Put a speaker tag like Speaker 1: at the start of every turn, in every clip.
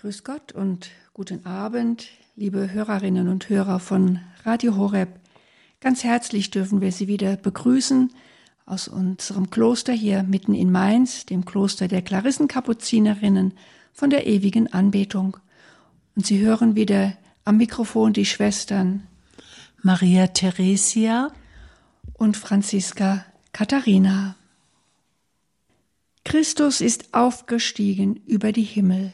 Speaker 1: Grüß Gott und guten Abend, liebe Hörerinnen und Hörer von Radio Horeb. Ganz herzlich dürfen wir Sie wieder begrüßen aus unserem Kloster hier mitten in Mainz, dem Kloster der Klarissenkapuzinerinnen von der ewigen Anbetung. Und Sie hören wieder am Mikrofon die Schwestern
Speaker 2: Maria Theresia
Speaker 1: und Franziska Katharina. Christus ist aufgestiegen über die Himmel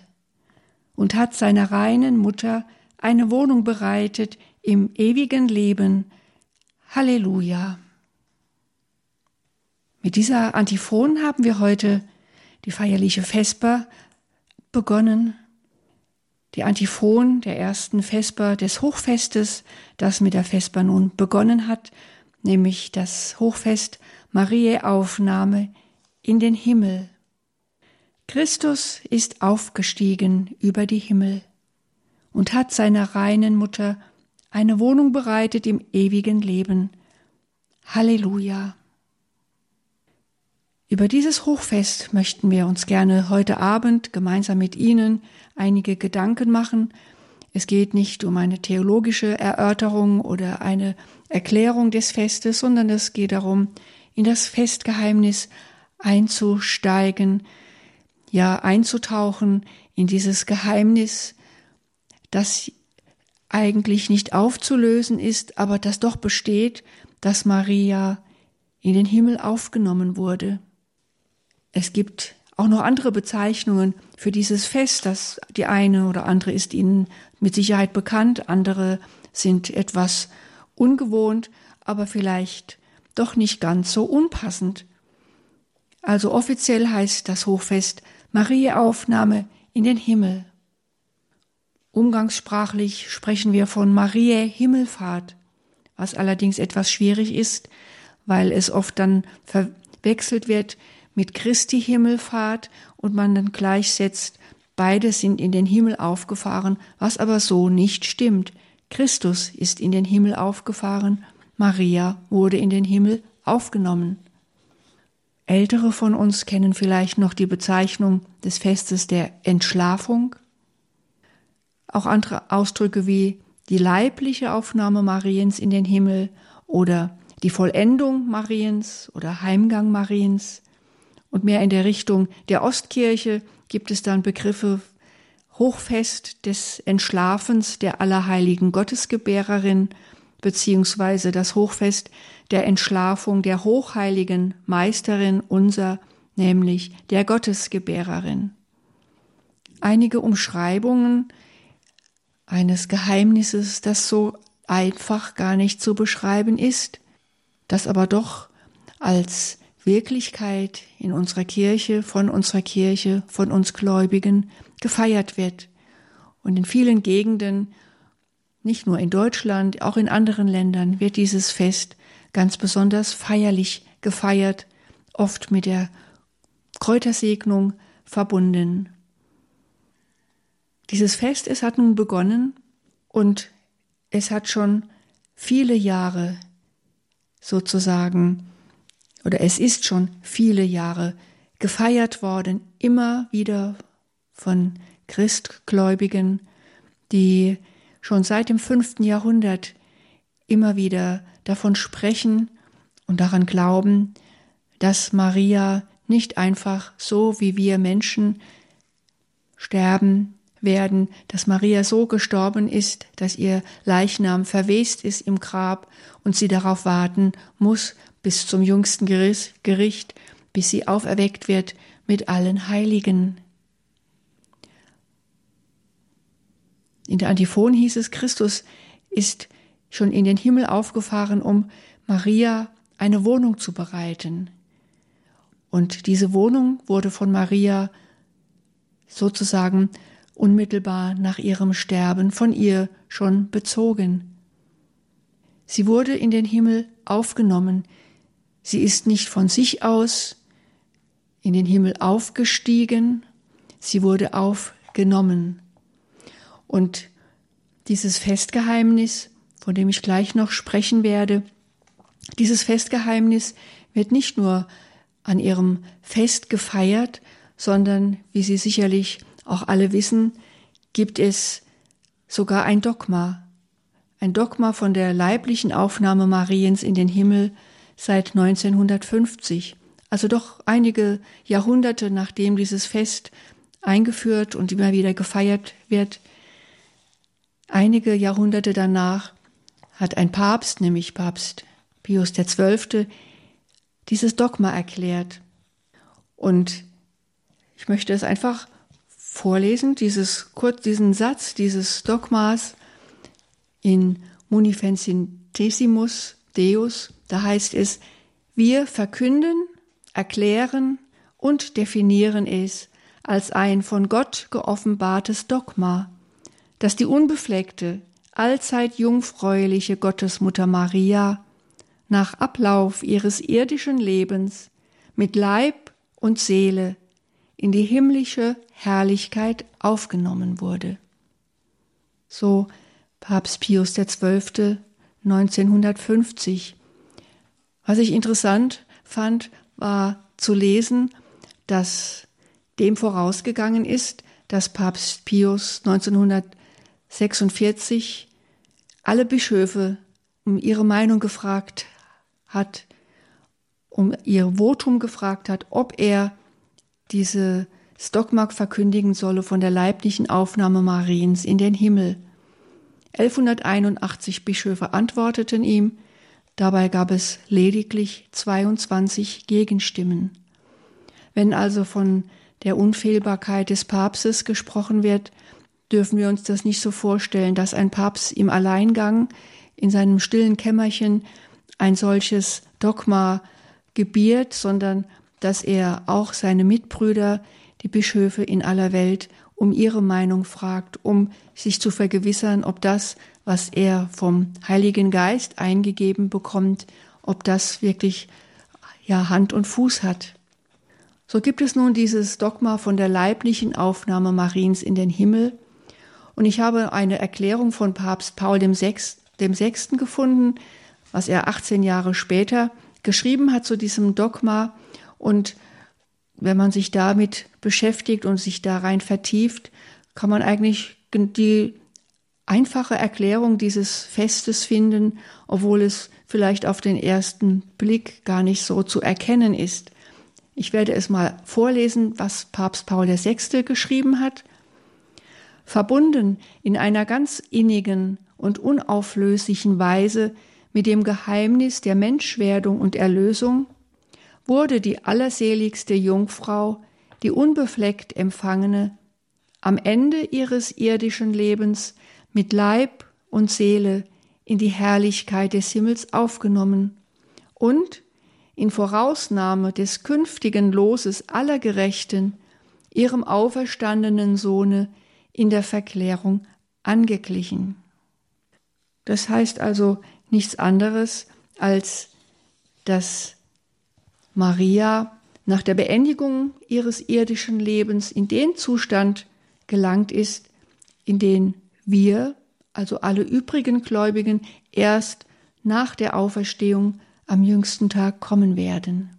Speaker 1: und hat seiner reinen Mutter eine Wohnung bereitet im ewigen Leben. Halleluja. Mit dieser Antiphon haben wir heute die feierliche Vesper begonnen. Die Antiphon der ersten Vesper des Hochfestes, das mit der Vesper nun begonnen hat, nämlich das Hochfest Mariä Aufnahme in den Himmel. Christus ist aufgestiegen über die Himmel und hat seiner reinen Mutter eine Wohnung bereitet im ewigen Leben. Halleluja. Über dieses Hochfest möchten wir uns gerne heute Abend gemeinsam mit Ihnen einige Gedanken machen. Es geht nicht um eine theologische Erörterung oder eine Erklärung des Festes, sondern es geht darum, in das Festgeheimnis einzusteigen, ja einzutauchen in dieses Geheimnis, das eigentlich nicht aufzulösen ist, aber das doch besteht, dass Maria in den Himmel aufgenommen wurde. Es gibt auch noch andere Bezeichnungen für dieses Fest, das die eine oder andere ist Ihnen mit Sicherheit bekannt, andere sind etwas ungewohnt, aber vielleicht doch nicht ganz so unpassend. Also offiziell heißt das Hochfest Mariä-Aufnahme in den Himmel. Umgangssprachlich sprechen wir von Mariä Himmelfahrt, was allerdings etwas schwierig ist, weil es oft dann verwechselt wird mit Christi Himmelfahrt und man dann gleichsetzt, beide sind in den Himmel aufgefahren, was aber so nicht stimmt. Christus ist in den Himmel aufgefahren, Maria wurde in den Himmel aufgenommen. Ältere von uns kennen vielleicht noch die Bezeichnung des Festes der Entschlafung. Auch andere Ausdrücke wie die leibliche Aufnahme Mariens in den Himmel oder die Vollendung Mariens oder Heimgang Mariens. Und mehr in der Richtung der Ostkirche gibt es dann Begriffe Hochfest des Entschlafens der Allerheiligen Gottesgebärerin beziehungsweise das Hochfest der Entschlafung der hochheiligen Meisterin unser, nämlich der Gottesgebärerin. Einige Umschreibungen eines Geheimnisses, das so einfach gar nicht zu beschreiben ist, das aber doch als Wirklichkeit in unserer Kirche, von unserer Kirche, von uns Gläubigen gefeiert wird und in vielen Gegenden nicht nur in Deutschland, auch in anderen Ländern wird dieses Fest ganz besonders feierlich gefeiert, oft mit der Kräutersegnung verbunden. Dieses Fest, es hat nun begonnen und es hat schon viele Jahre sozusagen, oder es ist schon viele Jahre gefeiert worden, immer wieder von Christgläubigen, die schon seit dem fünften Jahrhundert immer wieder davon sprechen und daran glauben, dass Maria nicht einfach so wie wir Menschen sterben werden, dass Maria so gestorben ist, dass ihr Leichnam verwest ist im Grab und sie darauf warten muss bis zum jüngsten Gericht, bis sie auferweckt wird mit allen Heiligen. In der Antiphon hieß es, Christus ist schon in den Himmel aufgefahren, um Maria eine Wohnung zu bereiten. Und diese Wohnung wurde von Maria sozusagen unmittelbar nach ihrem Sterben von ihr schon bezogen. Sie wurde in den Himmel aufgenommen. Sie ist nicht von sich aus in den Himmel aufgestiegen, sie wurde aufgenommen. Und dieses Festgeheimnis, von dem ich gleich noch sprechen werde, dieses Festgeheimnis wird nicht nur an ihrem Fest gefeiert, sondern, wie Sie sicherlich auch alle wissen, gibt es sogar ein Dogma, ein Dogma von der leiblichen Aufnahme Mariens in den Himmel seit 1950, also doch einige Jahrhunderte nachdem dieses Fest eingeführt und immer wieder gefeiert wird. Einige Jahrhunderte danach hat ein Papst, nämlich Papst Pius XII., dieses Dogma erklärt. Und ich möchte es einfach vorlesen, dieses, kurz, diesen Satz dieses Dogmas in Munificentissimus Deus, da heißt es, wir verkünden, erklären und definieren es als ein von Gott geoffenbartes Dogma, dass die unbefleckte, allzeit jungfräuliche Gottesmutter Maria nach Ablauf ihres irdischen Lebens mit Leib und Seele in die himmlische Herrlichkeit aufgenommen wurde. So Papst Pius XII. 1950. Was ich interessant fand, war zu lesen, dass dem vorausgegangen ist, dass Papst Pius 1946 alle Bischöfe um ihre Meinung gefragt hat, um ihr Votum gefragt hat, ob er diese Dogma verkündigen solle von der leiblichen Aufnahme Mariens in den Himmel. 1181 Bischöfe antworteten ihm, dabei gab es lediglich 22 Gegenstimmen. Wenn also von der Unfehlbarkeit des Papstes gesprochen wird, dürfen wir uns das nicht so vorstellen, dass ein Papst im Alleingang in seinem stillen Kämmerchen ein solches Dogma gebiert, sondern dass er auch seine Mitbrüder, die Bischöfe in aller Welt, um ihre Meinung fragt, um sich zu vergewissern, ob das, was er vom Heiligen Geist eingegeben bekommt, ob das wirklich ja Hand und Fuß hat. So gibt es nun dieses Dogma von der leiblichen Aufnahme Mariens in den Himmel. Und ich habe eine Erklärung von Papst Paul Sechs, dem Sechsten gefunden, was er 18 Jahre später geschrieben hat zu diesem Dogma. Und wenn man sich damit beschäftigt und sich da rein vertieft, kann man eigentlich die einfache Erklärung dieses Festes finden, obwohl es vielleicht auf den ersten Blick gar nicht so zu erkennen ist. Ich werde es mal vorlesen, was Papst Paul VI. geschrieben hat. Verbunden in einer ganz innigen und unauflöslichen Weise mit dem Geheimnis der Menschwerdung und Erlösung wurde die allerseligste Jungfrau, die unbefleckt empfangene, am Ende ihres irdischen Lebens mit Leib und Seele in die Herrlichkeit des Himmels aufgenommen und in Vorausnahme des künftigen Loses aller Gerechten ihrem auferstandenen Sohne in der Verklärung angeglichen. Das heißt also nichts anderes, als dass Maria nach der Beendigung ihres irdischen Lebens in den Zustand gelangt ist, in den wir, also alle übrigen Gläubigen, erst nach der Auferstehung am jüngsten Tag kommen werden.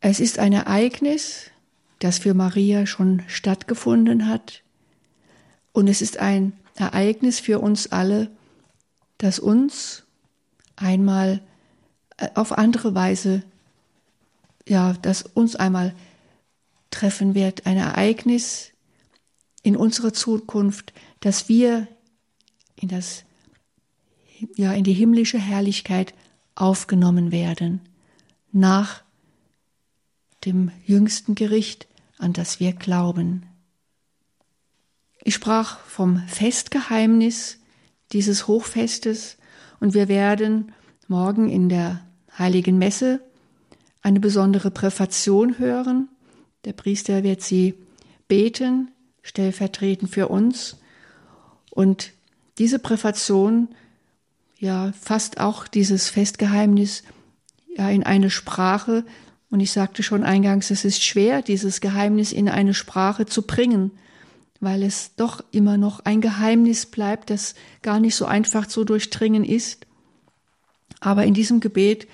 Speaker 1: Es ist ein Ereignis, das für Maria schon stattgefunden hat, und es ist ein Ereignis für uns alle, das uns einmal äh, auf andere Weise ja, das uns einmal treffen wird, ein Ereignis in unserer Zukunft, dass wir in das, ja, in die himmlische Herrlichkeit aufgenommen werden, nach dem jüngsten Gericht, an das wir glauben. Ich sprach vom Festgeheimnis dieses Hochfestes und wir werden morgen in der heiligen Messe eine besondere Präfation hören. Der Priester wird sie beten, stellvertretend für uns. Und diese Präfation ja fasst auch dieses Festgeheimnis ja in eine Sprache. Und ich sagte schon eingangs, es ist schwer, dieses Geheimnis in eine Sprache zu bringen, weil es doch immer noch ein Geheimnis bleibt, das gar nicht so einfach zu durchdringen ist. Aber in diesem Gebet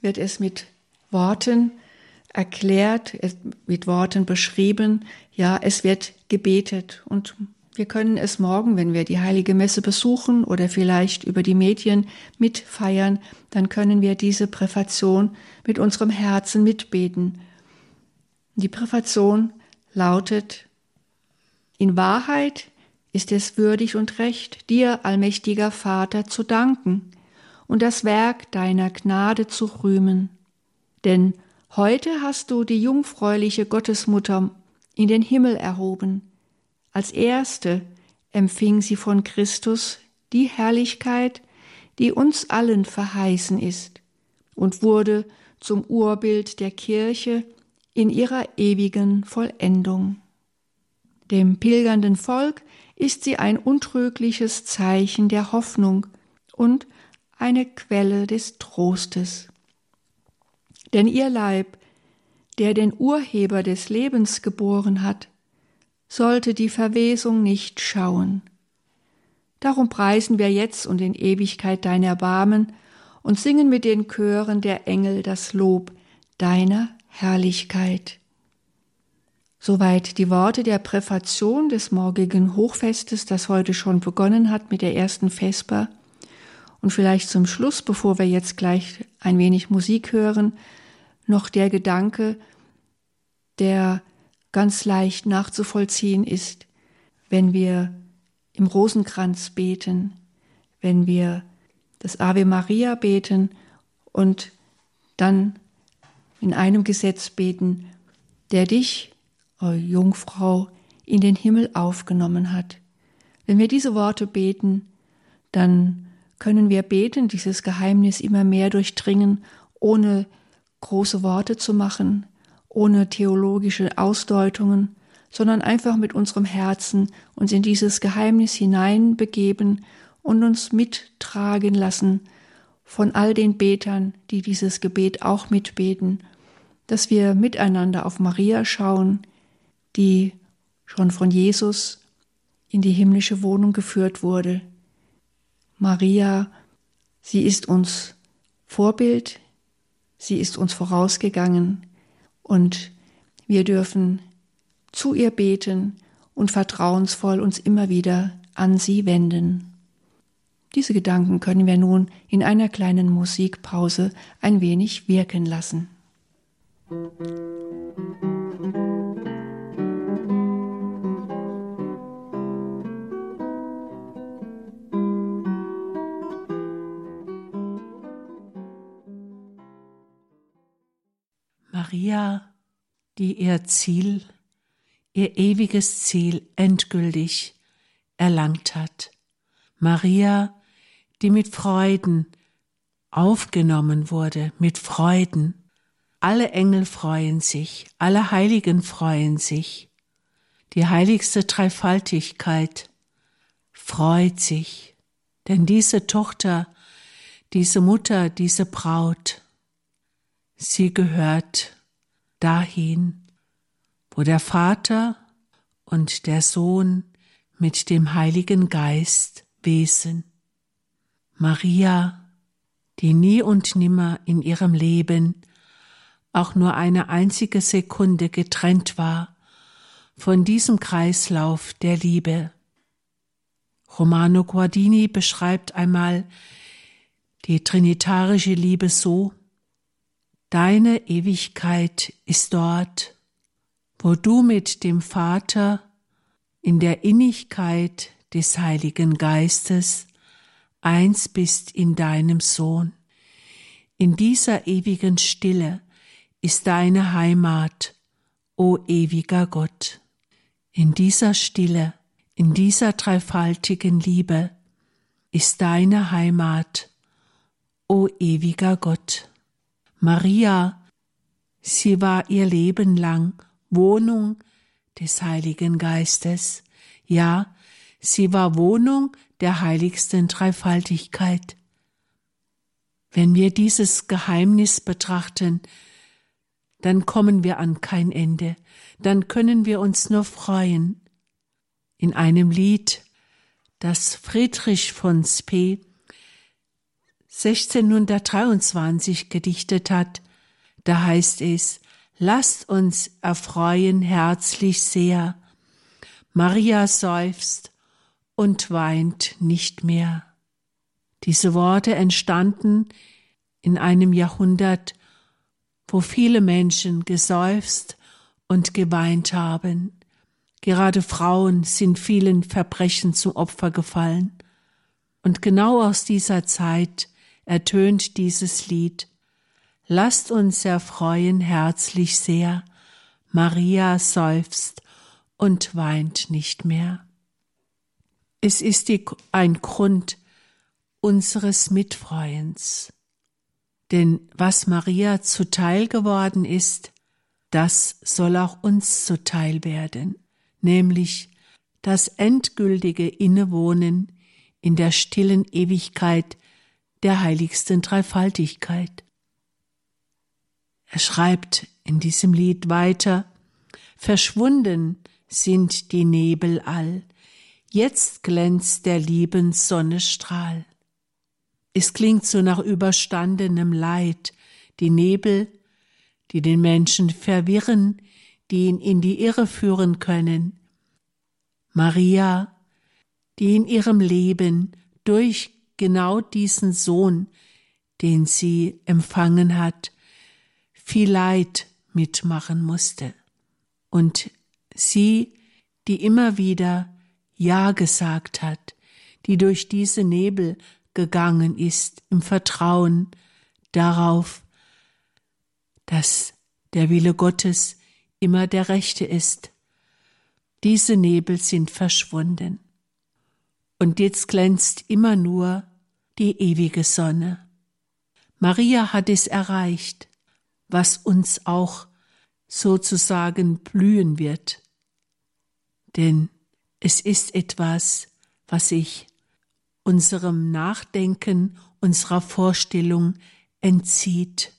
Speaker 1: wird es mit Worten erklärt, mit Worten beschrieben. Ja, es wird gebetet und wir können es morgen, wenn wir die heilige Messe besuchen oder vielleicht über die Medien mitfeiern, dann können wir diese Präfation mit unserem Herzen mitbeten. Die Präfation lautet, in Wahrheit ist es würdig und recht, dir, allmächtiger Vater, zu danken und das Werk deiner Gnade zu rühmen. Denn heute hast du die jungfräuliche Gottesmutter in den Himmel erhoben. Als erste empfing sie von Christus die Herrlichkeit, die uns allen verheißen ist, und wurde zum Urbild der Kirche in ihrer ewigen Vollendung. Dem pilgernden Volk ist sie ein untrügliches Zeichen der Hoffnung und eine Quelle des Trostes. Denn ihr Leib, der den Urheber des Lebens geboren hat, sollte die Verwesung nicht schauen. Darum preisen wir jetzt und in Ewigkeit dein Erbarmen und singen mit den Chören der Engel das Lob deiner Herrlichkeit. Soweit die Worte der Präfation des morgigen Hochfestes, das heute schon begonnen hat mit der ersten Vesper. Und vielleicht zum Schluss, bevor wir jetzt gleich ein wenig Musik hören, noch der Gedanke, der ganz leicht nachzuvollziehen ist, wenn wir im Rosenkranz beten, wenn wir das Ave Maria beten und dann in einem Gesetz beten, der dich Jungfrau, in den Himmel aufgenommen hat. Wenn wir diese Worte beten, dann können wir beten, dieses Geheimnis immer mehr durchdringen, ohne große Worte zu machen, ohne theologische Ausdeutungen, sondern einfach mit unserem Herzen uns in dieses Geheimnis hineinbegeben und uns mittragen lassen von all den Betern, die dieses Gebet auch mitbeten, dass wir miteinander auf Maria schauen, die schon von Jesus in die himmlische Wohnung geführt wurde. Maria, sie ist uns Vorbild, sie ist uns vorausgegangen und wir dürfen zu ihr beten und vertrauensvoll uns immer wieder an sie wenden. Diese Gedanken können wir nun in einer kleinen Musikpause ein wenig wirken lassen. Musik
Speaker 2: Maria, die ihr Ziel, ihr ewiges Ziel endgültig erlangt hat. Maria, die mit Freuden aufgenommen wurde, mit Freuden. Alle Engel freuen sich, alle Heiligen freuen sich. Die heiligste Dreifaltigkeit freut sich, denn diese Tochter, diese Mutter, diese Braut Sie gehört dahin, wo der Vater und der Sohn mit dem Heiligen Geist wesen. Maria, die nie und nimmer in ihrem Leben auch nur eine einzige Sekunde getrennt war von diesem Kreislauf der Liebe. Romano Guardini beschreibt einmal die trinitarische Liebe so, Deine Ewigkeit ist dort, wo du mit dem Vater in der Innigkeit des Heiligen Geistes eins bist in deinem Sohn. In dieser ewigen Stille ist deine Heimat, o ewiger Gott. In dieser Stille, in dieser dreifaltigen Liebe ist deine Heimat, o ewiger Gott. Maria, sie war ihr Leben lang Wohnung des Heiligen Geistes, ja, sie war Wohnung der heiligsten Dreifaltigkeit. Wenn wir dieses Geheimnis betrachten, dann kommen wir an kein Ende, dann können wir uns nur freuen. In einem Lied, das Friedrich von Spee 1623 gedichtet hat, da heißt es, lasst uns erfreuen herzlich sehr, Maria seufzt und weint nicht mehr. Diese Worte entstanden in einem Jahrhundert, wo viele Menschen geseufzt und geweint haben. Gerade Frauen sind vielen Verbrechen zum Opfer gefallen. Und genau aus dieser Zeit ertönt dieses Lied. Lasst uns erfreuen herzlich sehr. Maria seufzt und weint nicht mehr. Es ist die, ein Grund unseres Mitfreuens. Denn was Maria zuteil geworden ist, das soll auch uns zuteil werden, nämlich das endgültige Innewohnen in der stillen Ewigkeit der heiligsten Dreifaltigkeit. Er schreibt in diesem Lied weiter, Verschwunden sind die Nebel all, jetzt glänzt der lieben Sonne Strahl. Es klingt so nach überstandenem Leid, die Nebel, die den Menschen verwirren, die ihn in die Irre führen können. Maria, die in ihrem Leben durch genau diesen Sohn, den sie empfangen hat, viel Leid mitmachen musste. Und sie, die immer wieder Ja gesagt hat, die durch diese Nebel gegangen ist im Vertrauen darauf, dass der Wille Gottes immer der rechte ist. Diese Nebel sind verschwunden. Und jetzt glänzt immer nur die ewige Sonne. Maria hat es erreicht, was uns auch sozusagen blühen wird. Denn es ist etwas, was sich unserem Nachdenken, unserer Vorstellung entzieht.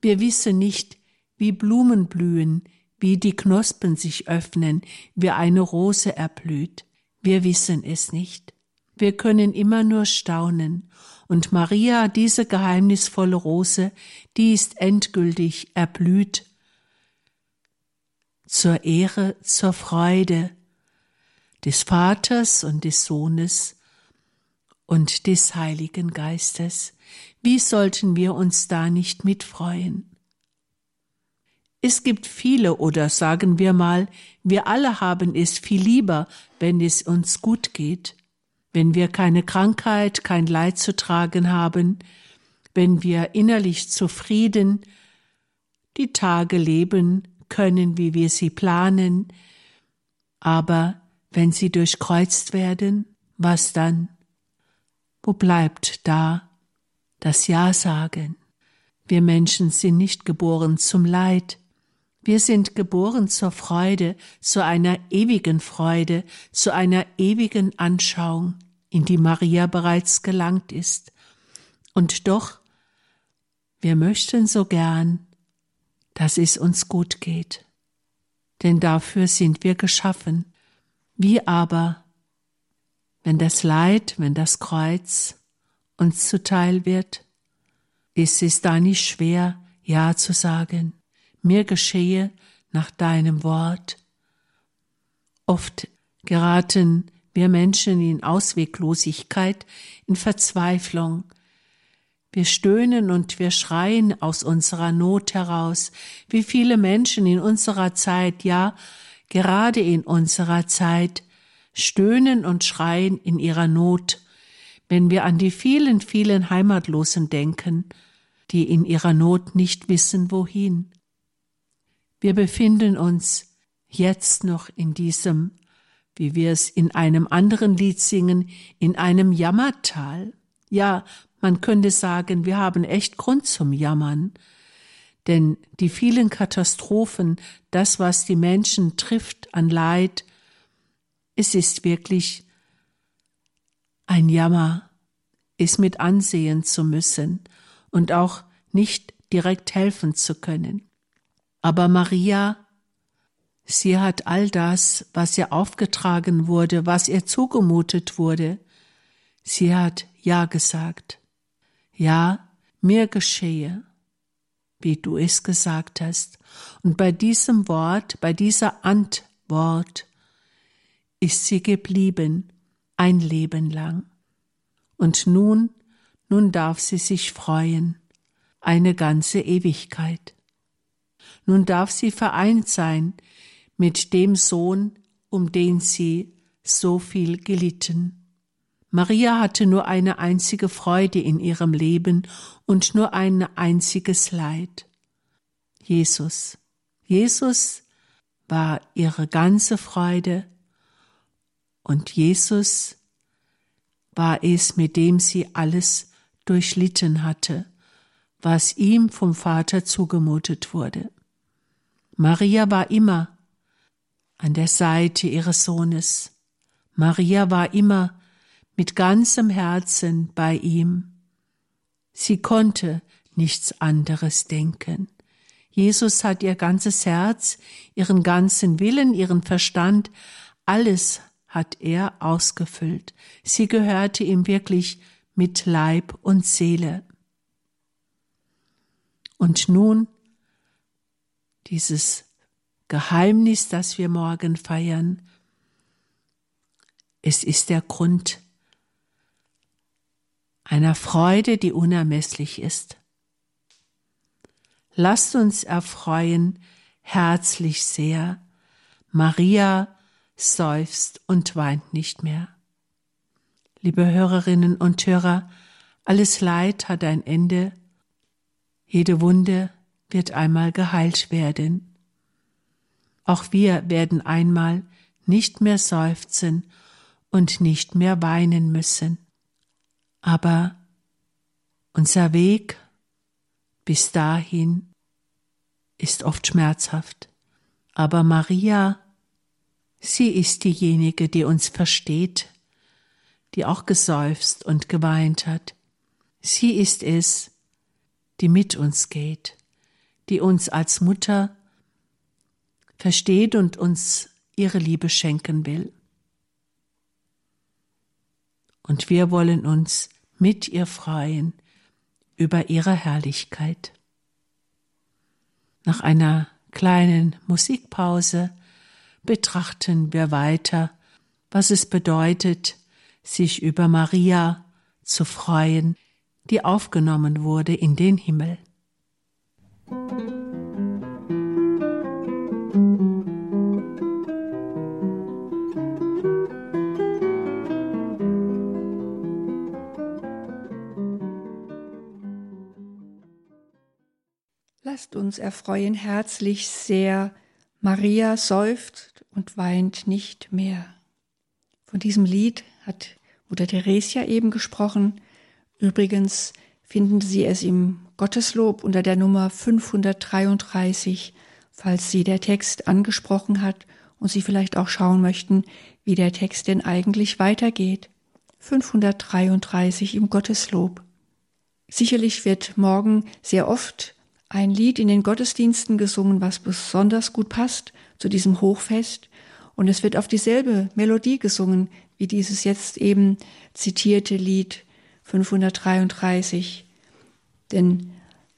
Speaker 2: Wir wissen nicht, wie Blumen blühen, wie die Knospen sich öffnen, wie eine Rose erblüht. Wir wissen es nicht. Wir können immer nur staunen. Und Maria, diese geheimnisvolle Rose, die ist endgültig erblüht. Zur Ehre, zur Freude des Vaters und des Sohnes und des Heiligen Geistes. Wie sollten wir uns da nicht mitfreuen? Es gibt viele oder sagen wir mal, wir alle haben es viel lieber, wenn es uns gut geht, wenn wir keine Krankheit, kein Leid zu tragen haben, wenn wir innerlich zufrieden die Tage leben können, wie wir sie planen, aber wenn sie durchkreuzt werden, was dann? Wo bleibt da das Ja sagen? Wir Menschen sind nicht geboren zum Leid. Wir sind geboren zur Freude, zu einer ewigen Freude, zu einer ewigen Anschauung, in die Maria bereits gelangt ist. Und doch, wir möchten so gern, dass es uns gut geht. Denn dafür sind wir geschaffen. Wie aber wenn das Leid, wenn das Kreuz uns zuteil wird, ist es da nicht schwer, Ja zu sagen. Mir geschehe nach deinem Wort. Oft geraten wir Menschen in Ausweglosigkeit, in Verzweiflung. Wir stöhnen und wir schreien aus unserer Not heraus, wie viele Menschen in unserer Zeit, ja, gerade in unserer Zeit, stöhnen und schreien in ihrer Not, wenn wir an die vielen, vielen Heimatlosen denken, die in ihrer Not nicht wissen, wohin. Wir befinden uns jetzt noch in diesem, wie wir es in einem anderen Lied singen, in einem Jammertal. Ja, man könnte sagen, wir haben echt Grund zum Jammern. Denn die vielen Katastrophen, das, was die Menschen trifft an Leid, es ist wirklich ein Jammer, es mit ansehen zu müssen und auch nicht direkt helfen zu können. Aber Maria, sie hat all das, was ihr aufgetragen wurde, was ihr zugemutet wurde, sie hat Ja gesagt. Ja, mir geschehe, wie du es gesagt hast. Und bei diesem Wort, bei dieser Antwort, ist sie geblieben, ein Leben lang. Und nun, nun darf sie sich freuen, eine ganze Ewigkeit. Nun darf sie vereint sein mit dem Sohn, um den sie so viel gelitten. Maria hatte nur eine einzige Freude in ihrem Leben und nur ein einziges Leid. Jesus. Jesus war ihre ganze Freude und Jesus war es, mit dem sie alles durchlitten hatte, was ihm vom Vater zugemutet wurde. Maria war immer an der Seite ihres Sohnes. Maria war immer mit ganzem Herzen bei ihm. Sie konnte nichts anderes denken. Jesus hat ihr ganzes Herz, ihren ganzen Willen, ihren Verstand, alles hat er ausgefüllt. Sie gehörte ihm wirklich mit Leib und Seele. Und nun dieses Geheimnis, das wir morgen feiern, es ist der Grund einer Freude, die unermesslich ist. Lasst uns erfreuen herzlich sehr. Maria seufzt und weint nicht mehr. Liebe Hörerinnen und Hörer, alles Leid hat ein Ende, jede Wunde wird einmal geheilt werden. Auch wir werden einmal nicht mehr seufzen und nicht mehr weinen müssen. Aber unser Weg bis dahin ist oft schmerzhaft. Aber Maria, sie ist diejenige, die uns versteht, die auch geseufzt und geweint hat. Sie ist es, die mit uns geht, die uns als Mutter versteht und uns ihre Liebe schenken will. Und wir wollen uns mit ihr freuen über ihre Herrlichkeit. Nach einer kleinen Musikpause betrachten wir weiter, was es bedeutet, sich über Maria zu freuen, die aufgenommen wurde in den Himmel.
Speaker 1: Uns erfreuen herzlich sehr. Maria seufzt und weint nicht mehr. Von diesem Lied hat Mutter Theresia eben gesprochen. Übrigens finden Sie es im Gotteslob unter der Nummer 533, falls Sie der Text angesprochen hat und Sie vielleicht auch schauen möchten, wie der Text denn eigentlich weitergeht. 533 im Gotteslob. Sicherlich wird morgen sehr oft ein Lied in den Gottesdiensten gesungen, was besonders gut passt zu diesem Hochfest. Und es wird auf dieselbe Melodie gesungen wie dieses jetzt eben zitierte Lied 533. Denn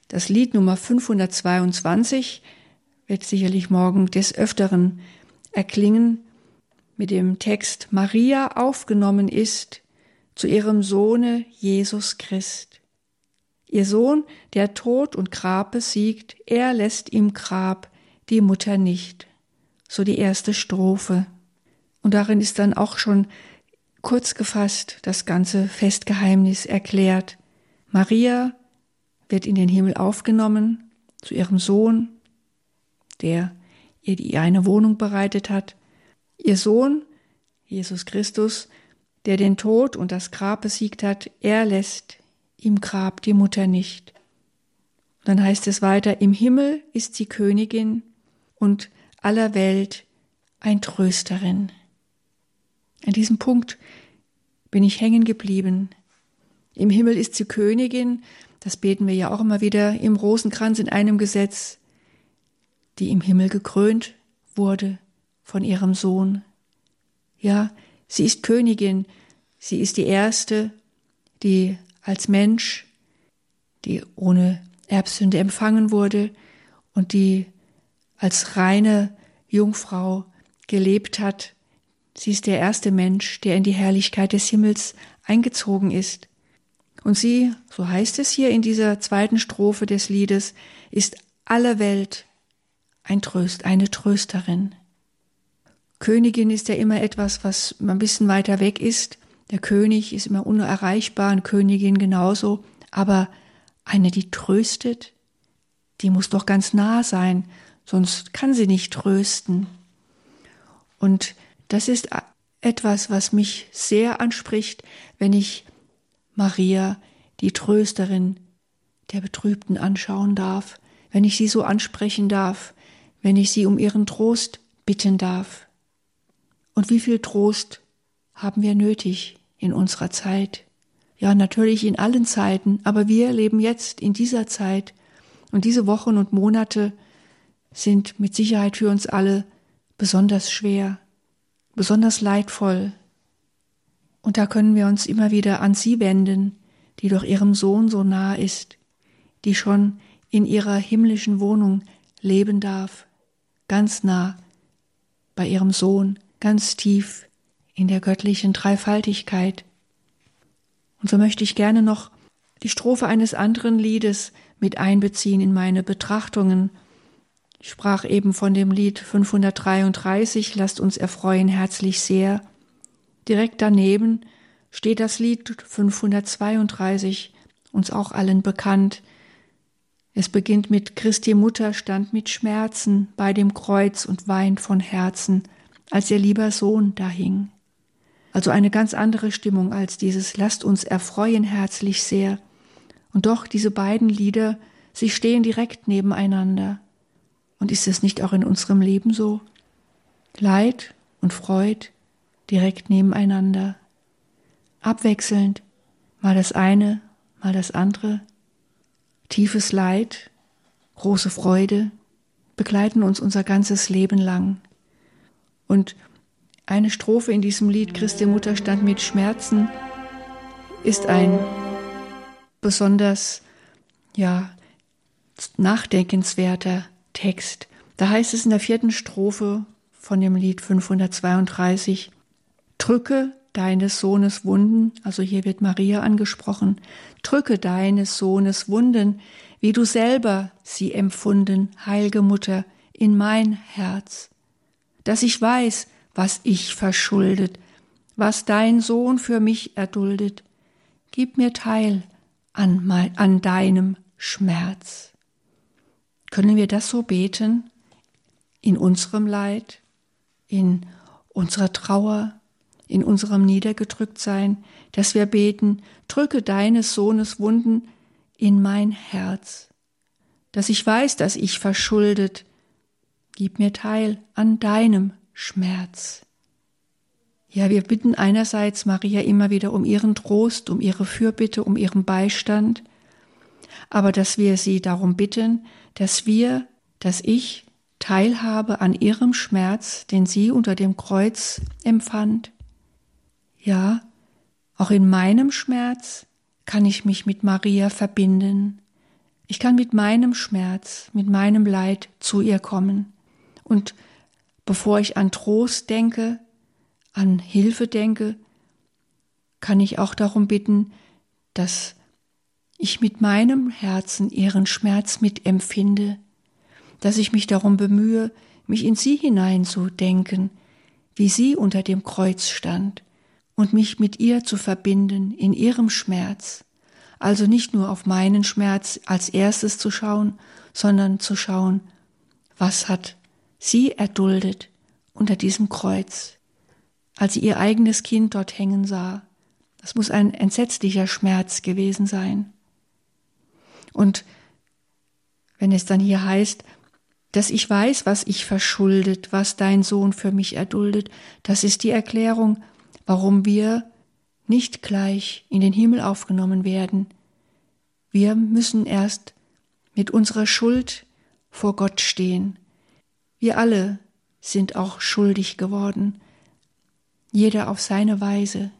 Speaker 1: das Lied Nummer 522 wird sicherlich morgen des Öfteren erklingen mit dem Text Maria aufgenommen ist zu ihrem Sohne Jesus Christ. Ihr Sohn, der Tod und Grab besiegt, er lässt im Grab die Mutter nicht. So die erste Strophe. Und darin ist dann auch schon kurz gefasst das ganze Festgeheimnis erklärt. Maria wird in den Himmel aufgenommen zu ihrem Sohn, der ihr die eine Wohnung bereitet hat. Ihr Sohn, Jesus Christus, der den Tod und das Grab besiegt hat, er lässt im Grab die Mutter nicht. Dann heißt es weiter, im Himmel ist sie Königin und aller Welt ein Trösterin. An diesem Punkt bin ich hängen geblieben. Im Himmel ist sie Königin, das beten wir ja auch immer wieder im Rosenkranz in einem Gesetz, die im Himmel gekrönt wurde von ihrem Sohn. Ja, sie ist Königin, sie ist die erste, die als Mensch, die ohne Erbsünde empfangen wurde und die als reine Jungfrau gelebt hat, Sie ist der erste Mensch, der in die Herrlichkeit des Himmels eingezogen ist. Und sie, so heißt es hier in dieser zweiten Strophe des Liedes, ist aller Welt ein Tröst, eine Trösterin. Königin ist ja immer etwas, was ein bisschen weiter weg ist. Der König ist immer unerreichbar, eine Königin genauso. Aber eine, die tröstet, die muss doch ganz nah sein, sonst kann sie nicht trösten. Und das ist etwas, was mich sehr anspricht, wenn ich Maria, die Trösterin der Betrübten, anschauen darf, wenn ich sie so ansprechen darf, wenn ich sie um ihren Trost bitten darf. Und wie viel Trost haben wir nötig in unserer Zeit? Ja, natürlich in allen Zeiten, aber wir leben jetzt in dieser Zeit und diese Wochen und Monate sind mit Sicherheit für uns alle besonders schwer, besonders leidvoll. Und da können wir uns immer wieder an sie wenden, die doch ihrem Sohn so nah ist, die schon in ihrer himmlischen Wohnung leben darf, ganz nah bei ihrem Sohn, ganz tief in der göttlichen Dreifaltigkeit. Und so möchte ich gerne noch die Strophe eines anderen Liedes mit einbeziehen in meine Betrachtungen. Ich sprach eben von dem Lied 533, Lasst uns erfreuen herzlich sehr. Direkt daneben steht das Lied 532, uns auch allen bekannt. Es beginnt mit Christi Mutter stand mit Schmerzen bei dem Kreuz und weint von Herzen, als ihr lieber Sohn dahing. Also eine ganz andere Stimmung als dieses Lasst uns erfreuen herzlich sehr. Und doch diese beiden Lieder, sie stehen direkt nebeneinander. Und ist es nicht auch in unserem Leben so? Leid und Freud direkt nebeneinander. Abwechselnd, mal das eine, mal das andere. Tiefes Leid, große Freude begleiten uns unser ganzes Leben lang. Und eine Strophe in diesem Lied Christi Mutter stand mit Schmerzen ist ein besonders ja nachdenkenswerter Text. Da heißt es in der vierten Strophe von dem Lied 532 Drücke deines Sohnes Wunden, also hier wird Maria angesprochen, drücke deines Sohnes Wunden, wie du selber sie empfunden, heilige Mutter, in mein Herz, dass ich weiß, was ich verschuldet, was dein Sohn für mich erduldet. Gib mir teil an, an deinem Schmerz. Können wir das so beten? In unserem Leid, in unserer Trauer, in unserem Niedergedrücktsein, dass wir beten, drücke deines Sohnes Wunden in mein Herz, dass ich weiß, dass ich verschuldet, gib mir teil an deinem Schmerz. Ja, wir bitten einerseits Maria immer wieder um ihren Trost, um ihre Fürbitte, um ihren Beistand, aber dass wir sie darum bitten, dass wir, dass ich teilhabe an ihrem Schmerz, den sie unter dem Kreuz empfand. Ja, auch in meinem Schmerz kann ich mich mit Maria verbinden. Ich kann mit meinem Schmerz, mit meinem Leid zu ihr kommen und Bevor ich an Trost denke, an Hilfe denke, kann ich auch darum bitten, dass ich mit meinem Herzen ihren Schmerz mitempfinde, dass ich mich darum bemühe, mich in sie hineinzudenken, wie sie unter dem Kreuz stand, und mich mit ihr zu verbinden in ihrem Schmerz, also nicht nur auf meinen Schmerz als erstes zu schauen, sondern zu schauen, was hat sie erduldet unter diesem Kreuz, als sie ihr eigenes Kind dort hängen sah. Das muss ein entsetzlicher Schmerz gewesen sein. Und wenn es dann hier heißt, dass ich weiß, was ich verschuldet, was dein Sohn für mich erduldet, das ist die Erklärung, warum wir nicht gleich in den Himmel aufgenommen werden. Wir müssen erst mit unserer Schuld vor Gott stehen. Wir alle sind auch schuldig geworden, jeder auf seine Weise.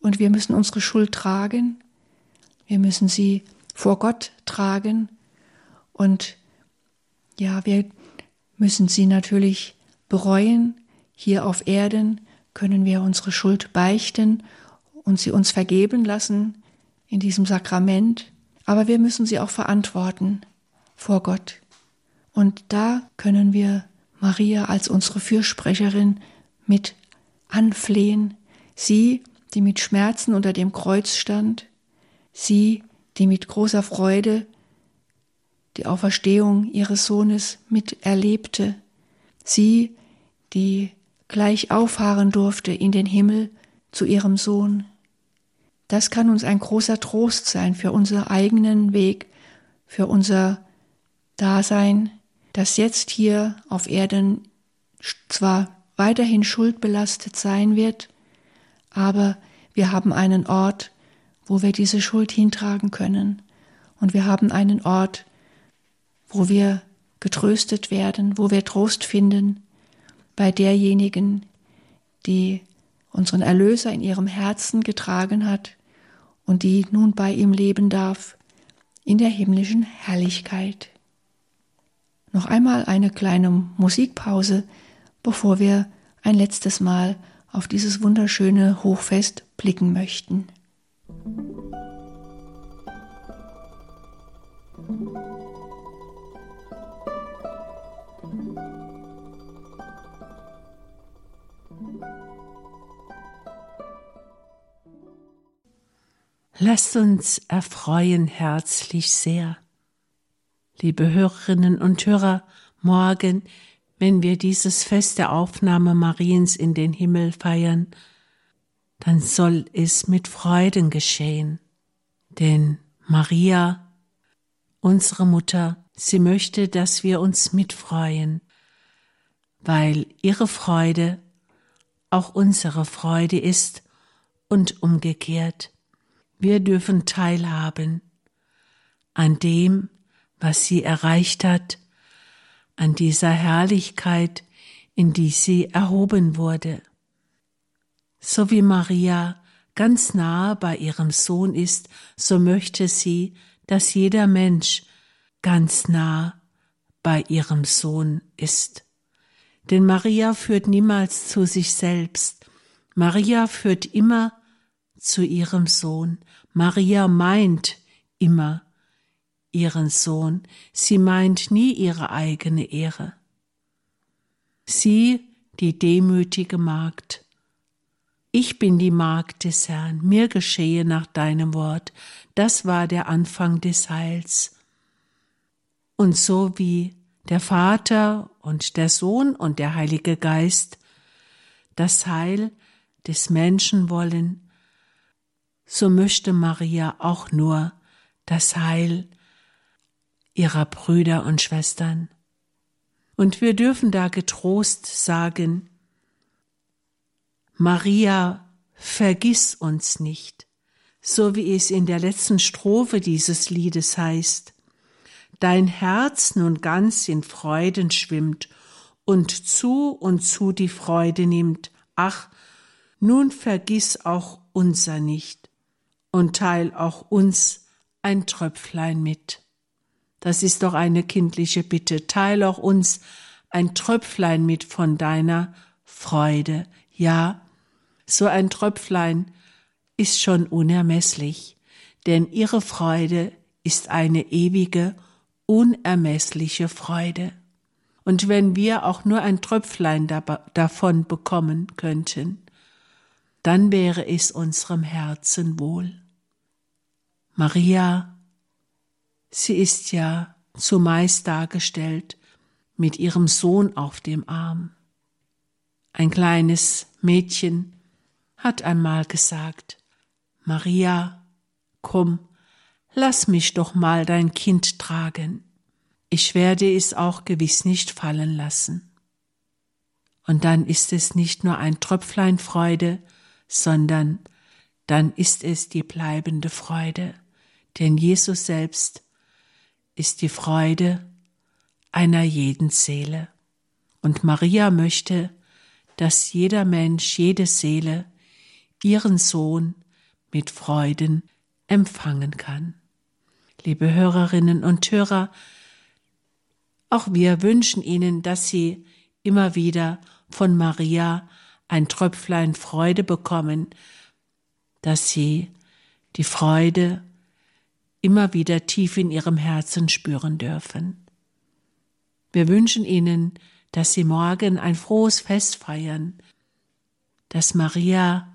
Speaker 1: Und wir müssen unsere Schuld tragen, wir müssen sie vor Gott tragen und ja, wir müssen sie natürlich bereuen, hier auf Erden können wir unsere Schuld beichten und sie uns vergeben lassen in diesem Sakrament, aber wir müssen sie auch verantworten vor Gott. Und da können wir Maria als unsere Fürsprecherin mit anflehen, sie, die mit Schmerzen unter dem Kreuz stand, sie, die mit großer Freude die Auferstehung ihres Sohnes miterlebte, sie, die gleich auffahren durfte in den Himmel zu ihrem Sohn. Das kann uns ein großer Trost sein für unseren eigenen Weg, für unser Dasein, das jetzt hier auf Erden zwar weiterhin schuldbelastet sein wird, aber wir haben einen Ort, wo wir diese Schuld hintragen können. Und wir haben einen Ort, wo wir getröstet werden, wo wir Trost finden bei derjenigen, die unseren Erlöser in ihrem Herzen getragen hat und die nun bei ihm leben darf in der himmlischen Herrlichkeit. Noch einmal eine kleine Musikpause, bevor wir ein letztes Mal auf dieses wunderschöne Hochfest blicken möchten.
Speaker 2: Lasst uns erfreuen herzlich sehr. Liebe Hörerinnen und Hörer, morgen, wenn wir dieses Fest der Aufnahme Mariens in den Himmel feiern, dann soll es mit Freuden geschehen. Denn Maria, unsere Mutter, sie möchte, dass wir uns mitfreuen, weil ihre Freude auch unsere Freude ist und umgekehrt. Wir dürfen teilhaben an dem, was sie erreicht hat, an dieser Herrlichkeit, in die sie erhoben wurde. So wie Maria ganz nahe bei ihrem Sohn ist, so möchte sie, dass jeder Mensch ganz nah bei ihrem Sohn ist. Denn Maria führt niemals zu sich selbst. Maria führt immer zu ihrem Sohn. Maria meint immer ihren Sohn. Sie meint nie ihre eigene Ehre. Sie, die demütige Magd. Ich bin die Magd des Herrn, mir geschehe nach deinem Wort. Das war der Anfang des Heils. Und so wie der Vater und der Sohn und der Heilige Geist das Heil des Menschen wollen, so möchte Maria auch nur das Heil ihrer Brüder und Schwestern. Und wir dürfen da getrost sagen, Maria, vergiss uns nicht, so wie es in der letzten Strophe dieses Liedes heißt, dein Herz nun ganz in Freuden schwimmt und zu und zu die Freude nimmt, ach, nun vergiss auch unser nicht und teil auch uns ein Tröpflein mit. Das ist doch eine kindliche Bitte. Teil auch uns ein Tröpflein mit von deiner Freude. Ja, so ein Tröpflein ist schon unermesslich, denn ihre Freude ist eine ewige, unermessliche Freude. Und wenn wir auch nur ein Tröpflein davon bekommen könnten, dann wäre es unserem Herzen wohl. Maria, sie ist ja zumeist dargestellt mit ihrem Sohn auf dem Arm. Ein kleines Mädchen hat einmal gesagt, Maria, komm, lass mich doch mal dein Kind tragen. Ich werde es auch gewiss nicht fallen lassen. Und dann ist es nicht nur ein Tröpflein Freude, sondern dann ist es die bleibende Freude denn Jesus selbst ist die Freude einer jeden Seele. Und Maria möchte, dass jeder Mensch, jede Seele ihren Sohn mit Freuden empfangen kann. Liebe Hörerinnen und Hörer, auch wir wünschen Ihnen, dass Sie immer wieder von Maria ein Tröpflein Freude bekommen, dass sie die Freude immer wieder tief in ihrem Herzen spüren dürfen. Wir wünschen Ihnen, dass Sie morgen ein frohes Fest feiern, dass Maria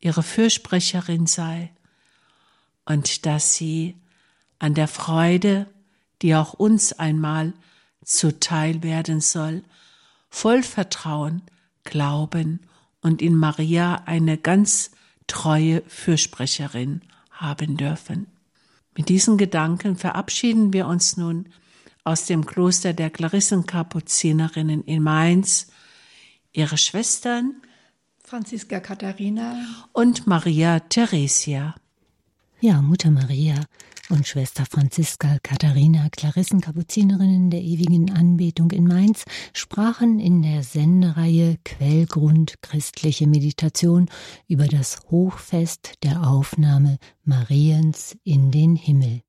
Speaker 2: Ihre Fürsprecherin sei und dass Sie an der Freude, die auch uns einmal zuteil werden soll, voll Vertrauen, Glauben und in Maria eine ganz treue Fürsprecherin haben dürfen. Mit diesen Gedanken verabschieden wir uns nun aus dem Kloster der Klarissenkapuzinerinnen in Mainz, ihre Schwestern
Speaker 1: Franziska Katharina
Speaker 2: und Maria Theresia.
Speaker 3: Ja, Mutter Maria und Schwester Franziska Katharina, Klarissenkapuzinerinnen der ewigen Anbetung in Mainz, sprachen in der Sendereihe Quellgrund christliche Meditation über das Hochfest der Aufnahme Mariens in den Himmel.